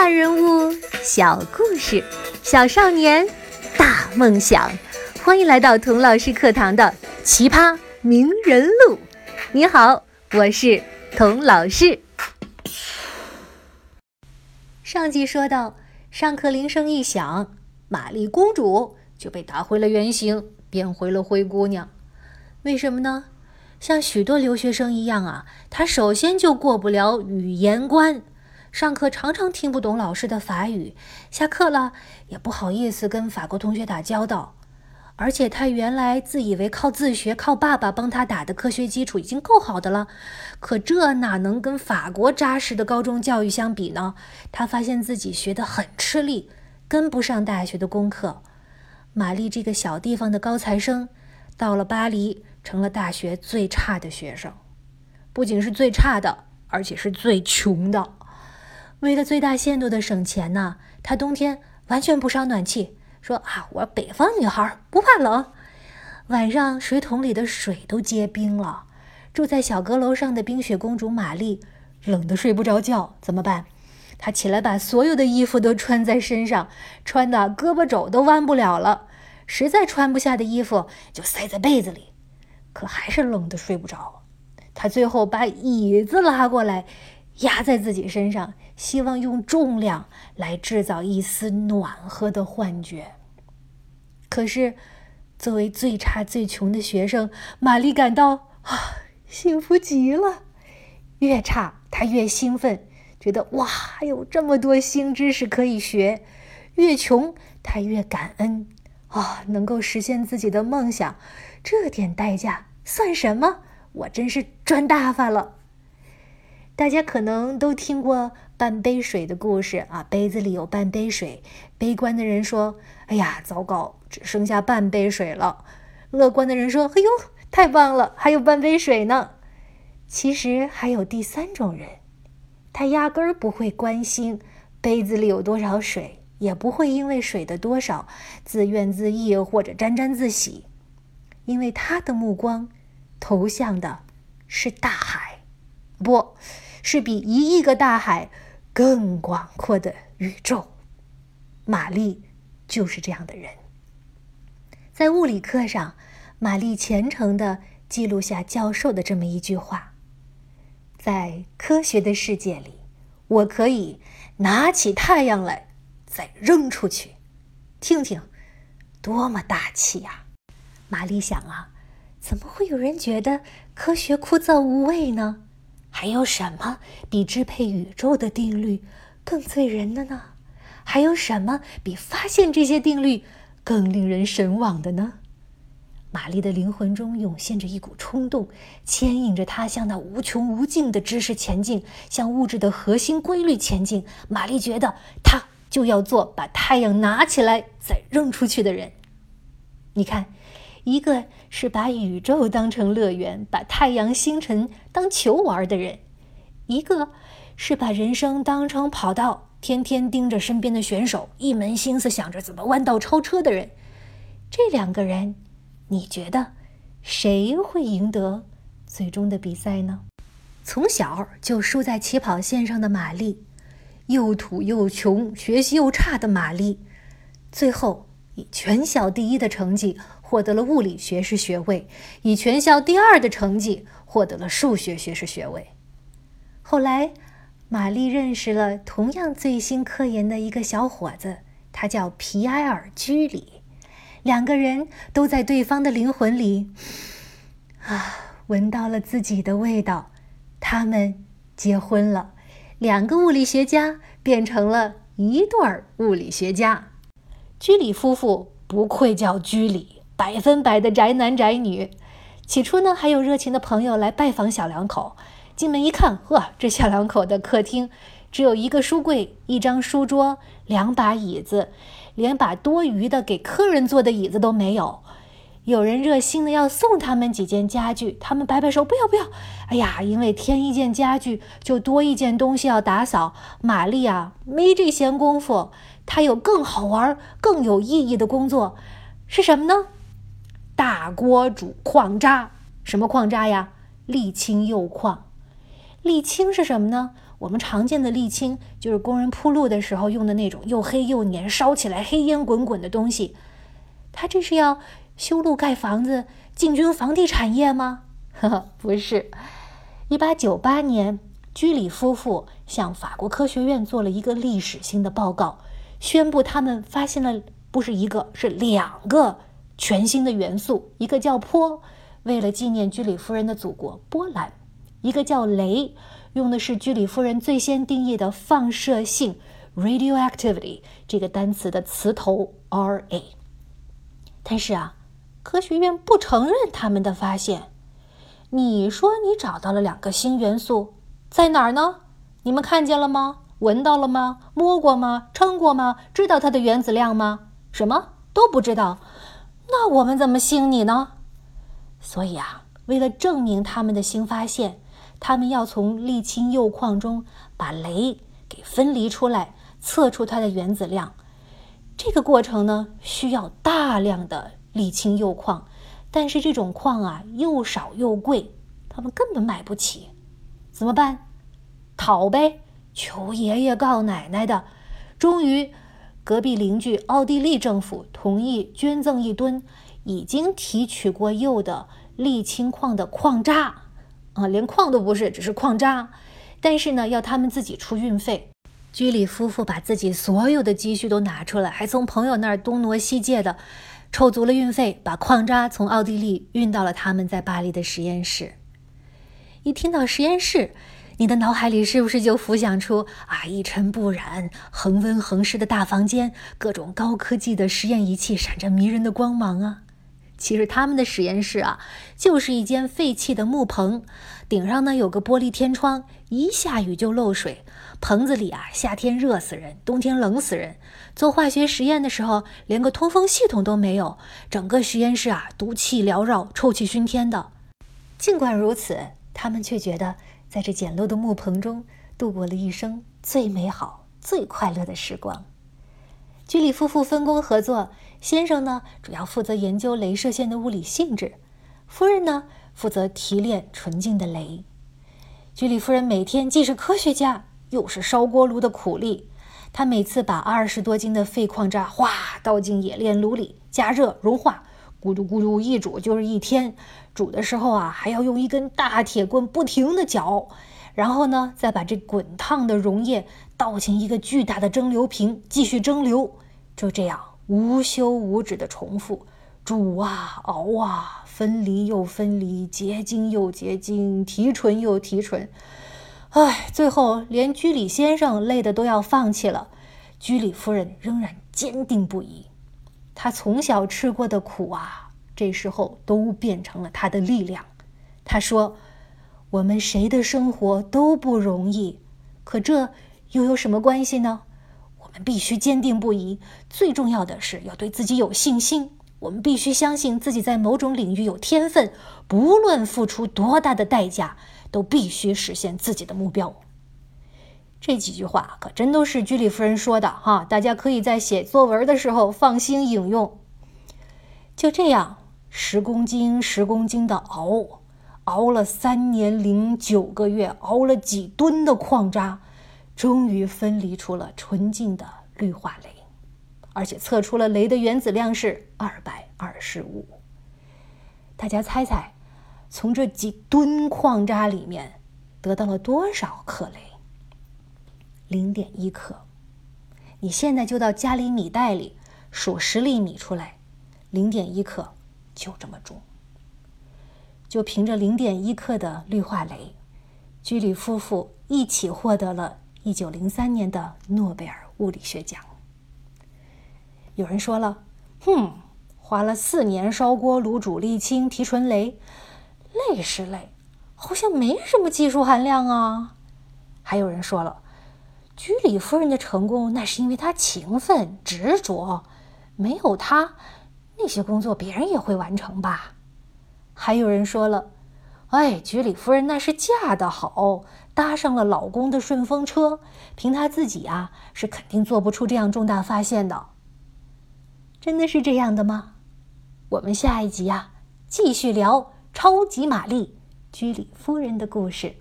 大人物，小故事，小少年，大梦想。欢迎来到童老师课堂的《奇葩名人录》。你好，我是童老师。上集说到，上课铃声一响，玛丽公主就被打回了原形，变回了灰姑娘。为什么呢？像许多留学生一样啊，她首先就过不了语言关。上课常常听不懂老师的法语，下课了也不好意思跟法国同学打交道。而且他原来自以为靠自学、靠爸爸帮他打的科学基础已经够好的了，可这哪能跟法国扎实的高中教育相比呢？他发现自己学得很吃力，跟不上大学的功课。玛丽这个小地方的高材生，到了巴黎成了大学最差的学生，不仅是最差的，而且是最穷的。为了最大限度的省钱呢，她冬天完全不烧暖气，说啊，我北方女孩不怕冷。晚上水桶里的水都结冰了。住在小阁楼上的冰雪公主玛丽，冷得睡不着觉，怎么办？她起来把所有的衣服都穿在身上，穿的胳膊肘都弯不了了。实在穿不下的衣服就塞在被子里，可还是冷得睡不着。她最后把椅子拉过来。压在自己身上，希望用重量来制造一丝暖和的幻觉。可是，作为最差最穷的学生，玛丽感到啊，幸福极了。越差，她越兴奋，觉得哇，有这么多新知识可以学；越穷，她越感恩啊，能够实现自己的梦想，这点代价算什么？我真是赚大发了。大家可能都听过半杯水的故事啊，杯子里有半杯水。悲观的人说：“哎呀，糟糕，只剩下半杯水了。”乐观的人说：“哎呦，太棒了，还有半杯水呢。”其实还有第三种人，他压根儿不会关心杯子里有多少水，也不会因为水的多少自怨自艾或者沾沾自喜，因为他的目光投向的是大海，不。是比一亿个大海更广阔的宇宙。玛丽就是这样的人。在物理课上，玛丽虔诚地记录下教授的这么一句话：“在科学的世界里，我可以拿起太阳来，再扔出去。”听听，多么大气呀！玛丽想啊，怎么会有人觉得科学枯燥无味呢？还有什么比支配宇宙的定律更醉人的呢？还有什么比发现这些定律更令人神往的呢？玛丽的灵魂中涌现着一股冲动，牵引着她向那无穷无尽的知识前进，向物质的核心规律前进。玛丽觉得，她就要做把太阳拿起来再扔出去的人。你看。一个是把宇宙当成乐园，把太阳星辰当球玩的人；一个是把人生当成跑道，天天盯着身边的选手，一门心思想着怎么弯道超车的人。这两个人，你觉得谁会赢得最终的比赛呢？从小就输在起跑线上的玛丽，又土又穷、学习又差的玛丽，最后以全校第一的成绩。获得了物理学士学位，以全校第二的成绩获得了数学学士学位。后来，玛丽认识了同样醉心科研的一个小伙子，他叫皮埃尔·居里。两个人都在对方的灵魂里，啊，闻到了自己的味道。他们结婚了，两个物理学家变成了一对儿物理学家。居里夫妇不愧叫居里。百分百的宅男宅女，起初呢还有热情的朋友来拜访小两口。进门一看，呵，这小两口的客厅只有一个书柜、一张书桌、两把椅子，连把多余的给客人坐的椅子都没有。有人热心的要送他们几件家具，他们摆摆手，不要不要。哎呀，因为添一件家具就多一件东西要打扫。玛丽啊，没这闲工夫，她有更好玩、更有意义的工作，是什么呢？大锅煮矿渣，什么矿渣呀？沥青铀矿。沥青是什么呢？我们常见的沥青就是工人铺路的时候用的那种又黑又黏、烧起来黑烟滚滚的东西。他这是要修路盖房子，进军房地产业吗？呵呵，不是。一八九八年，居里夫妇向法国科学院做了一个历史性的报告，宣布他们发现了不是一个，是两个全新的元素，一个叫钋，为了纪念居里夫人的祖国波兰；一个叫镭，用的是居里夫人最先定义的放射性 （radioactivity） 这个单词的词头 Ra。但是啊，科学院不承认他们的发现。你说你找到了两个新元素，在哪儿呢？你们看见了吗？闻到了吗？摸过吗？称过吗？知道它的原子量吗？什么都不知道。那我们怎么信你呢？所以啊，为了证明他们的新发现，他们要从沥青铀矿中把镭给分离出来，测出它的原子量。这个过程呢，需要大量的沥青铀矿，但是这种矿啊又少又贵，他们根本买不起。怎么办？讨呗，求爷爷告奶奶的。终于，隔壁邻居奥地利政府同意捐赠一吨已经提取过铀的沥青矿的矿渣，啊，连矿都不是，只是矿渣。但是呢，要他们自己出运费。居里夫妇把自己所有的积蓄都拿出来，还从朋友那儿东挪西借的，凑足了运费，把矿渣从奥地利运到了他们在巴黎的实验室。一听到实验室，你的脑海里是不是就浮想出啊一尘不染、恒温恒湿的大房间，各种高科技的实验仪器闪着迷人的光芒啊？其实他们的实验室啊，就是一间废弃的木棚，顶上呢有个玻璃天窗，一下雨就漏水。棚子里啊，夏天热死人，冬天冷死人。做化学实验的时候，连个通风系统都没有，整个实验室啊，毒气缭绕，臭气熏天的。尽管如此，他们却觉得在这简陋的木棚中度过了一生最美好、最快乐的时光。居里夫妇分工合作。先生呢，主要负责研究镭射线的物理性质；夫人呢，负责提炼纯净的镭。居里夫人每天既是科学家，又是烧锅炉的苦力。她每次把二十多斤的废矿渣哗倒进冶炼炉里，加热融化，咕嘟咕嘟一煮就是一天。煮的时候啊，还要用一根大铁棍不停地搅，然后呢，再把这滚烫的溶液倒进一个巨大的蒸馏瓶，继续蒸馏。就这样。无休无止的重复，煮啊熬啊，分离又分离，结晶又结晶，提纯又提纯。唉，最后连居里先生累得都要放弃了，居里夫人仍然坚定不移。她从小吃过的苦啊，这时候都变成了他的力量。他说：“我们谁的生活都不容易，可这又有什么关系呢？”我们必须坚定不移。最重要的是要对自己有信心。我们必须相信自己在某种领域有天分，不论付出多大的代价，都必须实现自己的目标。这几句话可真都是居里夫人说的哈，大家可以在写作文的时候放心引用。就这样，十公斤、十公斤的熬，熬了三年零九个月，熬了几吨的矿渣。终于分离出了纯净的氯化镭，而且测出了镭的原子量是二百二十五。大家猜猜，从这几吨矿渣里面得到了多少克镭？零点一克。你现在就到加里米袋里数十粒米出来，零点一克就这么重。就凭着零点一克的氯化镭，居里夫妇一起获得了。一九零三年的诺贝尔物理学奖。有人说了：“哼，花了四年烧锅炉煮沥青提纯镭，累是累，好像没什么技术含量啊。”还有人说了：“居里夫人的成功，那是因为她勤奋执着，没有她，那些工作别人也会完成吧。”还有人说了。哎，居里夫人那是嫁得好，搭上了老公的顺风车。凭她自己啊，是肯定做不出这样重大发现的。真的是这样的吗？我们下一集啊，继续聊超级玛丽居里夫人的故事。